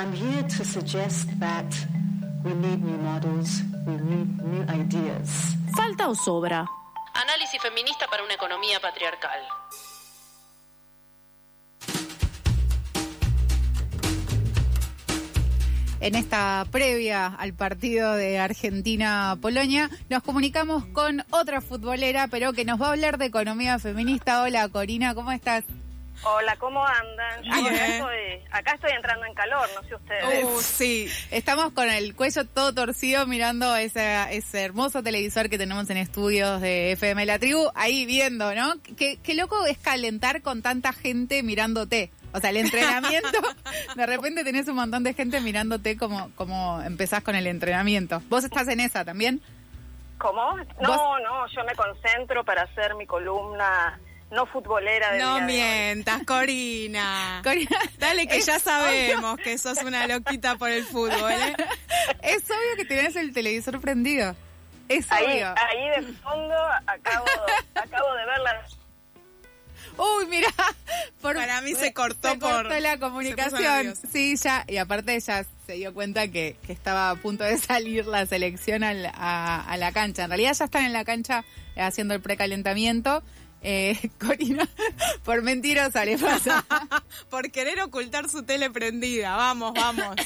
I'm here to suggest that we need new models, we need new ideas. ¿Falta o sobra? Análisis feminista para una economía patriarcal. En esta previa al partido de Argentina-Polonia, nos comunicamos con otra futbolera, pero que nos va a hablar de economía feminista. Hola, Corina, ¿cómo estás? Hola, ¿cómo andan? Yo acá, estoy, acá estoy entrando en calor, no sé ustedes. Uh, sí, estamos con el cuello todo torcido mirando ese, ese hermoso televisor que tenemos en estudios de FM La Tribu, ahí viendo, ¿no? Qué, qué loco es calentar con tanta gente mirándote. O sea, el entrenamiento, de repente tenés un montón de gente mirándote como, como empezás con el entrenamiento. ¿Vos estás en esa también? ¿Cómo? No, no, yo me concentro para hacer mi columna no futbolera de No mientas, Corina. Corina. Dale que ya sabemos que sos una loquita por el fútbol. ¿eh? Es obvio que tenés el televisor prendido. Es ahí, obvio. Ahí de fondo acabo, acabo de ver la Uy, mira, para mí se cortó por la comunicación. Sí, ya, y aparte ella se dio cuenta que, que, estaba a punto de salir la selección a, a, la cancha. En realidad ya están en la cancha haciendo el precalentamiento. Eh, Corina, por mentirosa le pasa. por querer ocultar su tele prendida. Vamos, vamos.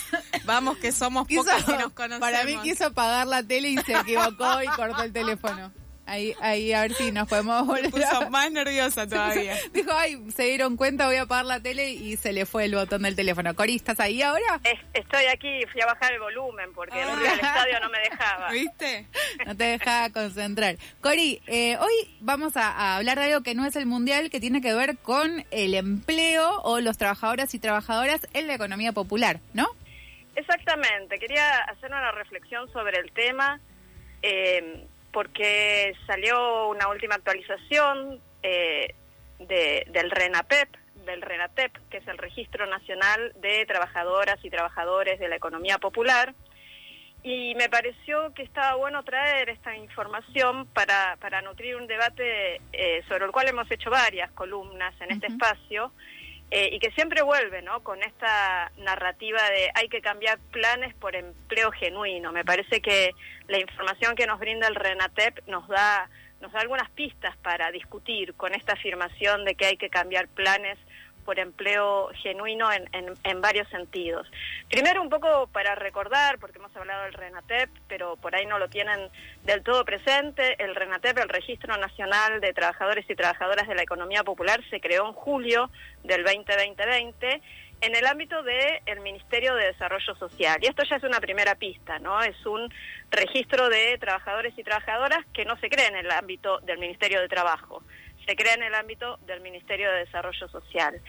Vamos que somos pocas que nos conocemos. Para mí quiso apagar la tele y se equivocó y cortó el teléfono. Ahí, ahí, a ver si nos podemos volver. puso más nerviosa todavía. Dijo, ay, se dieron cuenta, voy a apagar la tele y se le fue el botón del teléfono. Cori, ¿estás ahí ahora? estoy aquí, fui a bajar el volumen porque el ah. estadio no me dejaba. ¿Viste? No te dejaba concentrar. Cori, eh, hoy vamos a, hablar de algo que no es el mundial, que tiene que ver con el empleo o los trabajadores y trabajadoras en la economía popular, ¿no? Exactamente. Quería hacer una reflexión sobre el tema. Eh, porque salió una última actualización eh, del RENAPEP, del RENATEP, que es el Registro Nacional de Trabajadoras y Trabajadores de la Economía Popular, y me pareció que estaba bueno traer esta información para, para nutrir un debate eh, sobre el cual hemos hecho varias columnas en este espacio, eh, y que siempre vuelve ¿no? con esta narrativa de hay que cambiar planes por empleo genuino. Me parece que la información que nos brinda el RENATEP nos da, nos da algunas pistas para discutir con esta afirmación de que hay que cambiar planes por empleo genuino en, en, varios sentidos. Primero un poco para recordar, porque hemos hablado del RENATEP, pero por ahí no lo tienen del todo presente, el RENATEP, el Registro Nacional de Trabajadores y Trabajadoras de la Economía Popular, se creó en julio del 2020 en el ámbito del Ministerio de Desarrollo Social. Y esto ya es una primera pista, ¿no? Es un registro de trabajadores y trabajadoras que no se cree en el ámbito del Ministerio de Trabajo se crea en el ámbito del Ministerio de Desarrollo Social.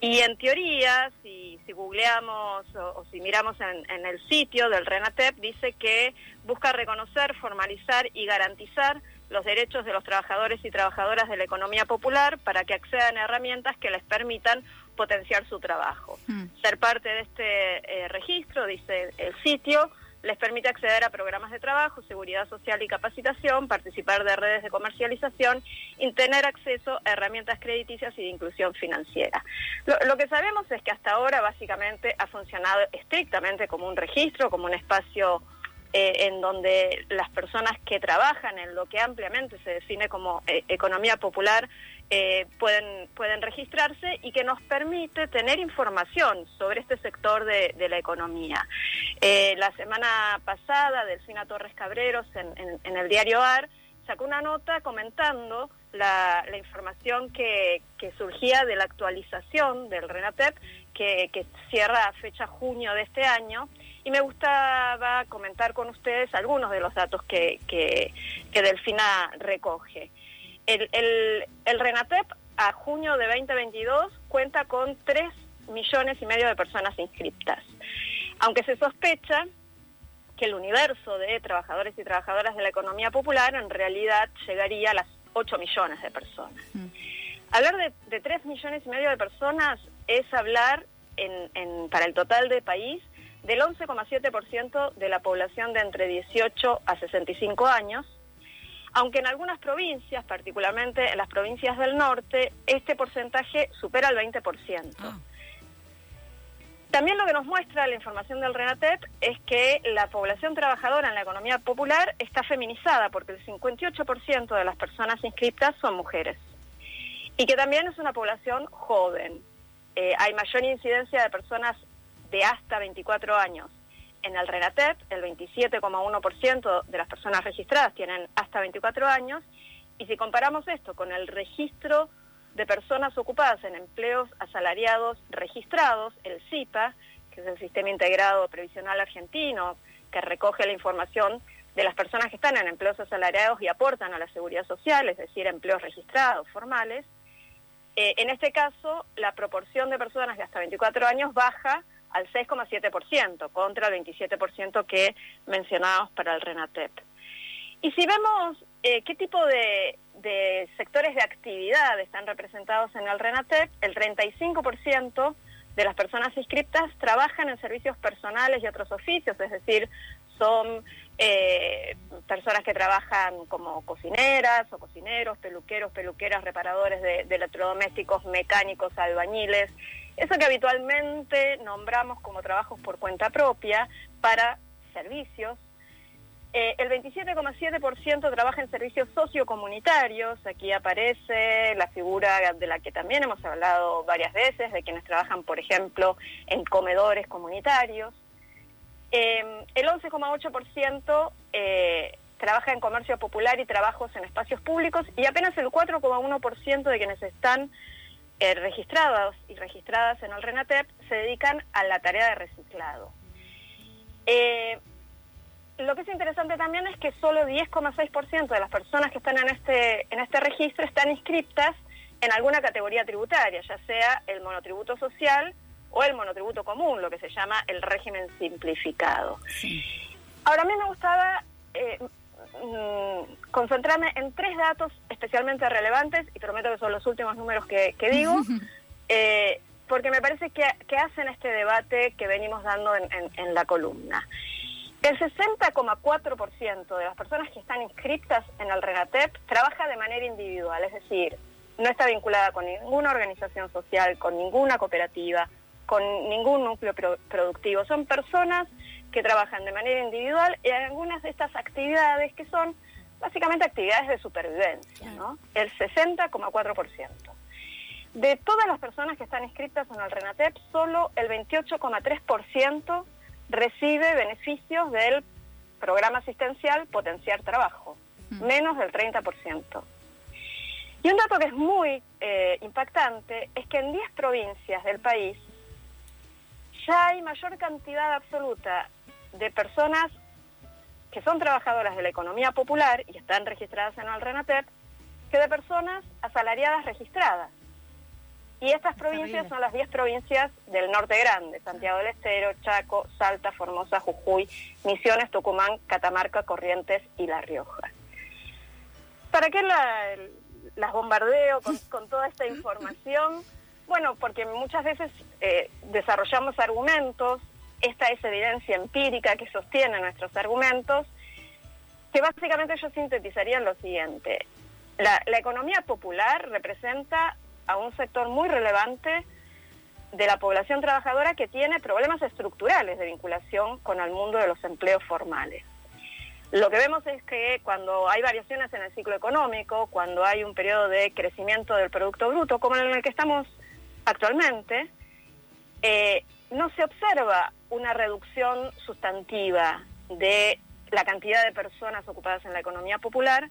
Y en teoría, si, si googleamos o, si miramos en, en, el sitio del RENATEP, dice que busca reconocer, formalizar y garantizar los derechos de los trabajadores y trabajadoras de la economía popular para que accedan a herramientas que les permitan potenciar su trabajo. Hmm. Ser parte de este eh, registro, dice el sitio, les permite acceder a programas de trabajo, seguridad social y capacitación, participar de redes de comercialización y tener acceso a herramientas crediticias y de inclusión financiera. Lo, que sabemos es que hasta ahora básicamente ha funcionado estrictamente como un registro, como un espacio eh, en donde las personas que trabajan en lo que ampliamente se define como eh, economía popular eh, pueden, pueden registrarse y que nos permite tener información sobre este sector de, la economía. Eh, la semana pasada, Delfina Torres Cabreros en, el diario AR sacó una nota comentando la, información que, surgía de la actualización del RENATEP, que, cierra a fecha junio de este año, y me gustaba comentar con ustedes algunos de los datos que Delfina recoge. El, el, RENATEP a junio de 2022 cuenta con 3 millones y medio de personas inscriptas, aunque se sospecha que el universo de trabajadores y trabajadoras de la economía popular en realidad llegaría a las 8 millones de personas. Mm. Hablar de, de 3 millones y medio de personas es hablar en, en, para el total del país del 11,7% de la población de entre 18 a 65 años, aunque en algunas provincias, particularmente en las provincias del norte, este porcentaje supera el 20%. Ah. También lo que nos muestra la información del RENATEP es que la población trabajadora en la economía popular está feminizada porque el 58% de las personas inscritas son mujeres y que también es una población joven. Eh, hay mayor incidencia de personas de hasta 24 años. En el RENATEP, el 27,1% de las personas registradas tienen hasta 24 años y si comparamos esto con el registro de personas ocupadas en empleos asalariados registrados, el CIPA, que es el Sistema Integrado Previsional Argentino, que recoge la información de las personas que están en empleos asalariados y aportan a la seguridad social, es decir, empleos registrados, formales. Eh, en este caso, la proporción de personas de hasta 24 años baja al 6,7% contra el 27% que mencionábamos para el RENATEP. Y si vemos eh, qué tipo de, sectores de actividad están representados en el RENATEP, el 35% de las personas inscritas trabajan en servicios personales y otros oficios, es decir, son eh, personas que trabajan como cocineras o cocineros, peluqueros, peluqueras, reparadores de electrodomésticos, mecánicos, albañiles, eso que habitualmente nombramos como trabajos por cuenta propia para servicios eh, el 27,7% trabaja en servicios sociocomunitarios. Aquí aparece la figura de la que también hemos hablado varias veces, de quienes trabajan, por ejemplo, en comedores comunitarios. Eh, el 11,8% eh, trabaja en comercio popular y trabajos en espacios públicos y apenas el 4,1% de quienes están eh, registrados y registradas en el RENATEP se dedican a la tarea de reciclado. Eh, lo que es interesante también es que solo 10,6% de las personas que están en este, en este registro están inscritas en alguna categoría tributaria, ya sea el monotributo social o el monotributo común, lo que se llama el régimen simplificado. Ahora, a mí me gustaba eh, mm, concentrarme en tres datos especialmente relevantes, y prometo que son los últimos números que, digo, eh, porque me parece que, hacen este debate que venimos dando en la columna. El 60,4% de las personas que están inscritas en el RENATEP trabaja de manera individual, es decir, no está vinculada con ninguna organización social, con ninguna cooperativa, con ningún núcleo productivo. Son personas que trabajan de manera individual en algunas de estas actividades que son básicamente actividades de supervivencia, ¿no? El 60,4%. De todas las personas que están inscritas en el RENATEP, solo el 28,3% recibe beneficios del programa asistencial Potenciar Trabajo, mm. menos del 30%. Y un dato que es muy eh, impactante es que en 10 provincias del país ya hay mayor cantidad absoluta de personas que son trabajadoras de la economía popular y están registradas en el RENATEP que de personas asalariadas registradas. Y estas provincias son las 10 provincias del norte grande, Santiago del Estero, Chaco, Salta, Formosa, Jujuy, Misiones, Tucumán, Catamarca, Corrientes y La Rioja. ¿Para qué las bombardeo con, toda esta información? Bueno, porque muchas veces eh, desarrollamos argumentos, esta es evidencia empírica que sostiene nuestros argumentos, que básicamente yo sintetizaría en lo siguiente. la economía popular representa a un sector muy relevante de la población trabajadora que tiene problemas estructurales de vinculación con el mundo de los empleos formales. Lo que vemos es que cuando hay variaciones en el ciclo económico, cuando hay un periodo de crecimiento del Producto Bruto, como en el que estamos actualmente, eh, no se observa una reducción sustantiva de la cantidad de personas ocupadas en la economía popular,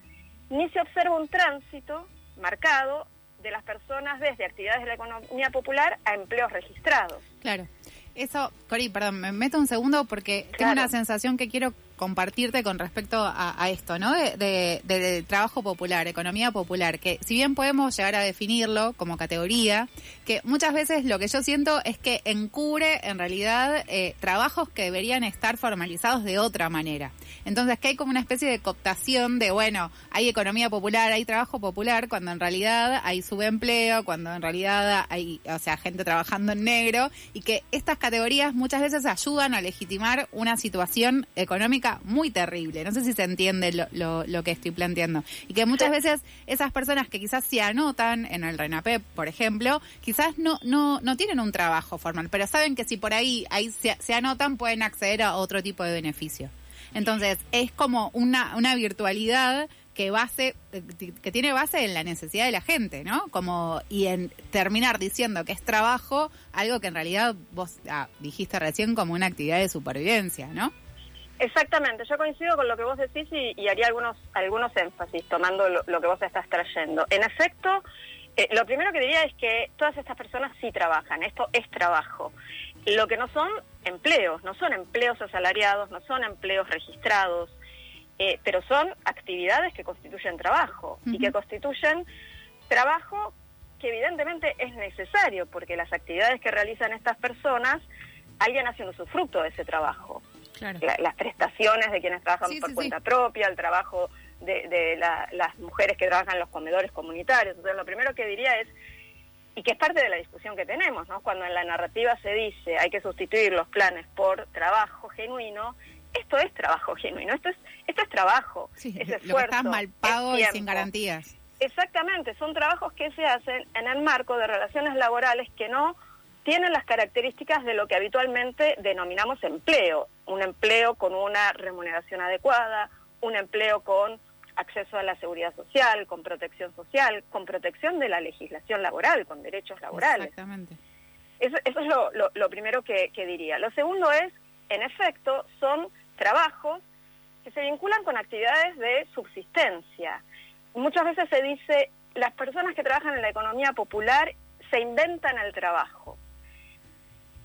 ni se observa un tránsito marcado de las personas desde actividades de la economía popular a empleos registrados. Claro. Eso, Cori, perdón, me meto un segundo porque tengo una sensación que quiero compartirte con respecto a, esto, ¿no? De, trabajo popular, economía popular, que si bien podemos llegar a definirlo como categoría, que muchas veces lo que yo siento es que encubre en realidad eh, trabajos que deberían estar formalizados de otra manera. Entonces, que hay como una especie de cooptación de, bueno, hay economía popular, hay trabajo popular, cuando en realidad hay subempleo, cuando en realidad hay, o sea, gente trabajando en negro, y que estas categorías muchas veces ayudan a legitimar una situación económica muy terrible. No sé si se entiende lo, lo, lo que estoy planteando. Y que muchas veces esas personas que quizás se anotan en el RENAPEP, por ejemplo, quizás no, no, no tienen un trabajo formal, pero saben que si por ahí, ahí se, se anotan pueden acceder a otro tipo de beneficio. Entonces, es como una, una virtualidad que base que tiene base en la necesidad de la gente, ¿no? Como y en terminar diciendo que es trabajo, algo que en realidad vos ah, dijiste recién como una actividad de supervivencia, ¿no? Exactamente, yo coincido con lo que vos decís y, haría algunos algunos énfasis tomando lo, que vos estás trayendo. En efecto, eh, lo primero que diría es que todas estas personas sí trabajan, esto es trabajo. Lo que no son empleos, no son empleos asalariados, no son empleos registrados, eh, pero son actividades que constituyen trabajo y que constituyen trabajo que evidentemente es necesario porque las actividades que realizan estas personas, alguien hace un usufructo de ese trabajo. Las prestaciones de quienes trabajan por cuenta propia, el trabajo de, las mujeres que trabajan en los comedores comunitarios. Entonces, lo primero que diría es, y que es parte de la discusión que tenemos, ¿no? Cuando en la narrativa se dice hay que sustituir los planes por trabajo genuino, esto es trabajo genuino, esto es, esto es trabajo, es esfuerzo, lo que mal pago y sin garantías. Exactamente, son trabajos que se hacen en el marco de relaciones laborales que no tienen las características de lo que habitualmente denominamos empleo, un empleo con una remuneración adecuada, un empleo con acceso a la seguridad social, con protección social, con protección de la legislación laboral, con derechos laborales. Exactamente. Eso, es lo, lo, primero que, que diría. Lo segundo es, en efecto, son trabajos que se vinculan con actividades de subsistencia. Muchas veces se dice, las personas que trabajan en la economía popular se inventan el trabajo.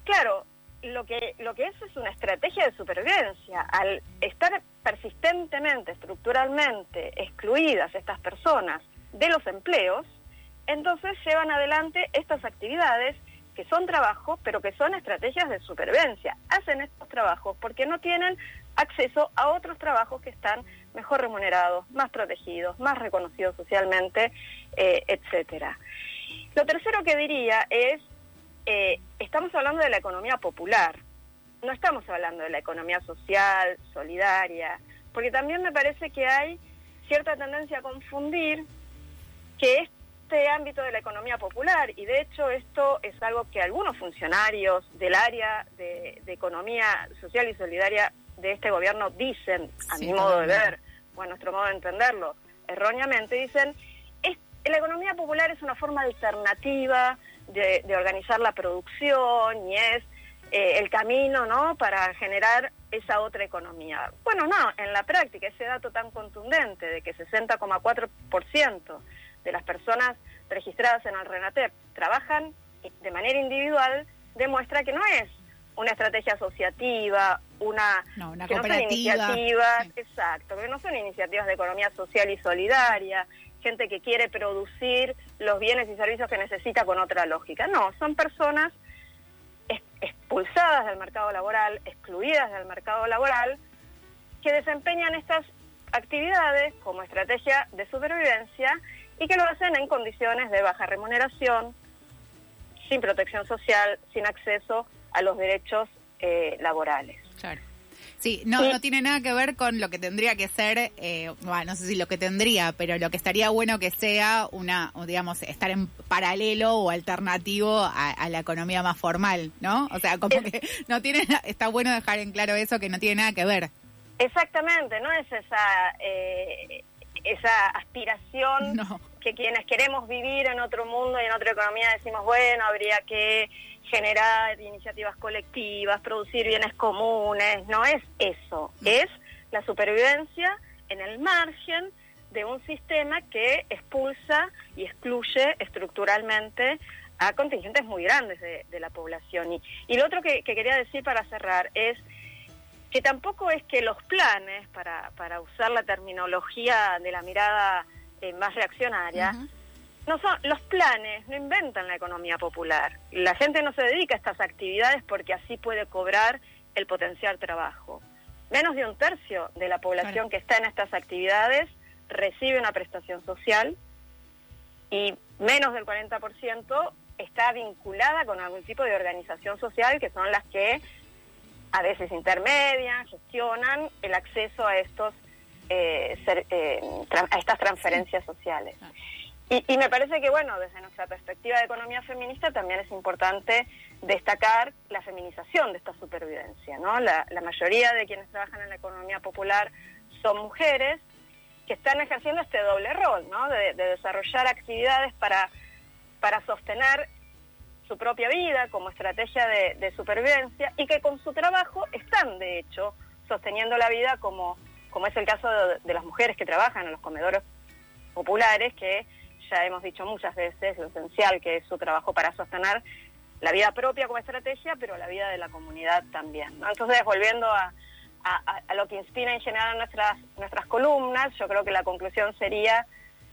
Claro, lo que, lo que es es una estrategia de supervivencia. Al estar persistentemente, estructuralmente excluidas estas personas de los empleos, entonces llevan adelante estas actividades que son trabajos, pero que son estrategias de supervivencia. Hacen estos trabajos porque no tienen acceso a otros trabajos que están mejor remunerados, más protegidos, más reconocidos socialmente, eh, etcétera. Lo tercero que diría es, eh, estamos hablando de la economía popular, no estamos hablando de la economía social, solidaria, porque también me parece que hay cierta tendencia a confundir que este ámbito de la economía popular, y de hecho esto es algo que algunos funcionarios del área de economía social y solidaria de este gobierno dicen, a mi modo de ver, o a nuestro modo de entenderlo, erróneamente, dicen, es, la economía popular es una forma alternativa de, organizar la producción y es eh, el camino ¿no? para generar esa otra economía. Bueno, no, en la práctica ese dato tan contundente de que 60,4% de las personas registradas en el RENATEP trabajan de manera individual demuestra que no es una estrategia asociativa, una, no, una que no son iniciativas, exacto, que no son iniciativas de economía social y solidaria, gente que quiere producir los bienes y servicios que necesita con otra lógica. No, son personas expulsadas del mercado laboral, excluidas del mercado laboral, que desempeñan estas actividades como estrategia de supervivencia y que lo hacen en condiciones de baja remuneración, sin protección social, sin acceso a los derechos eh, laborales. Claro. Sí, no, no tiene nada que ver con lo que tendría que ser, eh, bueno, no sé si lo que tendría, pero lo que estaría bueno que sea una, digamos, estar en paralelo o alternativo a, la economía más formal, ¿no? O sea, como que no tiene, está bueno dejar en claro eso que no tiene nada que ver. Exactamente, no es esa, eh, esa aspiración que quienes queremos vivir en otro mundo y en otra economía decimos, bueno, habría que generar iniciativas colectivas, producir bienes comunes, no es eso, mm. es la supervivencia en el margen de un sistema que expulsa y excluye estructuralmente a contingentes muy grandes de, la población. Y, y, lo otro que, quería decir para cerrar es que tampoco es que los planes, para, para usar la terminología de la mirada eh, más reaccionaria, no son los planes, no inventan la economía popular. La gente no se dedica a estas actividades porque así puede cobrar el potencial trabajo. Menos de un tercio de la población que está en estas actividades recibe una prestación social y menos del 40% está vinculada con algún tipo de organización social que son las que a veces intermedian, gestionan el acceso a estos eh, eh, a estas transferencias sociales. Y, y, me parece que, bueno, desde nuestra perspectiva de economía feminista también es importante destacar la feminización de esta supervivencia, ¿no? La, mayoría de quienes trabajan en la economía popular son mujeres que están ejerciendo este doble rol, ¿no? De, de desarrollar actividades para, para sostener su propia vida como estrategia de, supervivencia y que con su trabajo están, de hecho, sosteniendo la vida como, como es el caso de, las mujeres que trabajan en los comedores populares, que ya hemos dicho muchas veces lo esencial que es su trabajo para sostener la vida propia como estrategia, pero la vida de la comunidad también. Entonces, volviendo a, lo que inspira en general nuestras, nuestras columnas, yo creo que la conclusión sería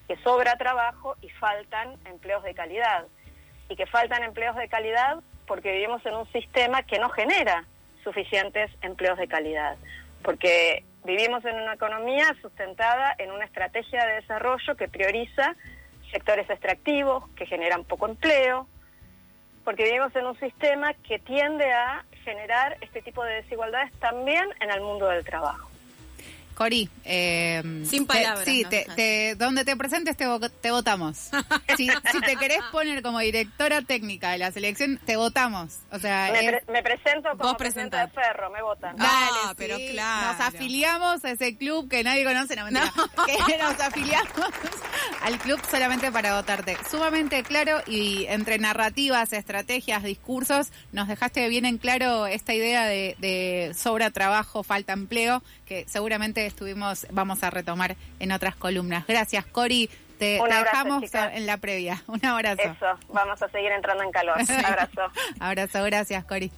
que sobra trabajo y faltan empleos de calidad. Y que faltan empleos de calidad porque vivimos en un sistema que no genera suficientes empleos de calidad. Porque vivimos en una economía sustentada en una estrategia de desarrollo que prioriza sectores extractivos, que generan poco empleo, porque vivimos en un sistema que tiende a generar este tipo de desigualdades también en el mundo del trabajo. Cori, eh, sin palabras. Te, sí, no, te, te, donde te presentes te, te votamos. si, si, te querés poner como directora técnica de la selección, te votamos. O sea, me, pre me presento como presidenta de Ferro, me votan. Dale, ah, pero claro. Nos afiliamos a ese club que nadie conoce, no, mentira, no. que nos afiliamos al club solamente para votarte. Sumamente claro y entre narrativas, estrategias, discursos, nos dejaste bien en claro esta idea de, de sobra trabajo, falta empleo, que seguramente estuvimos, vamos a retomar en otras columnas. Gracias, Cori. Te, Un te abrazo, dejamos chicas. en la previa. Un abrazo. Eso, vamos a seguir entrando en calor. Abrazo. abrazo, gracias, Cori.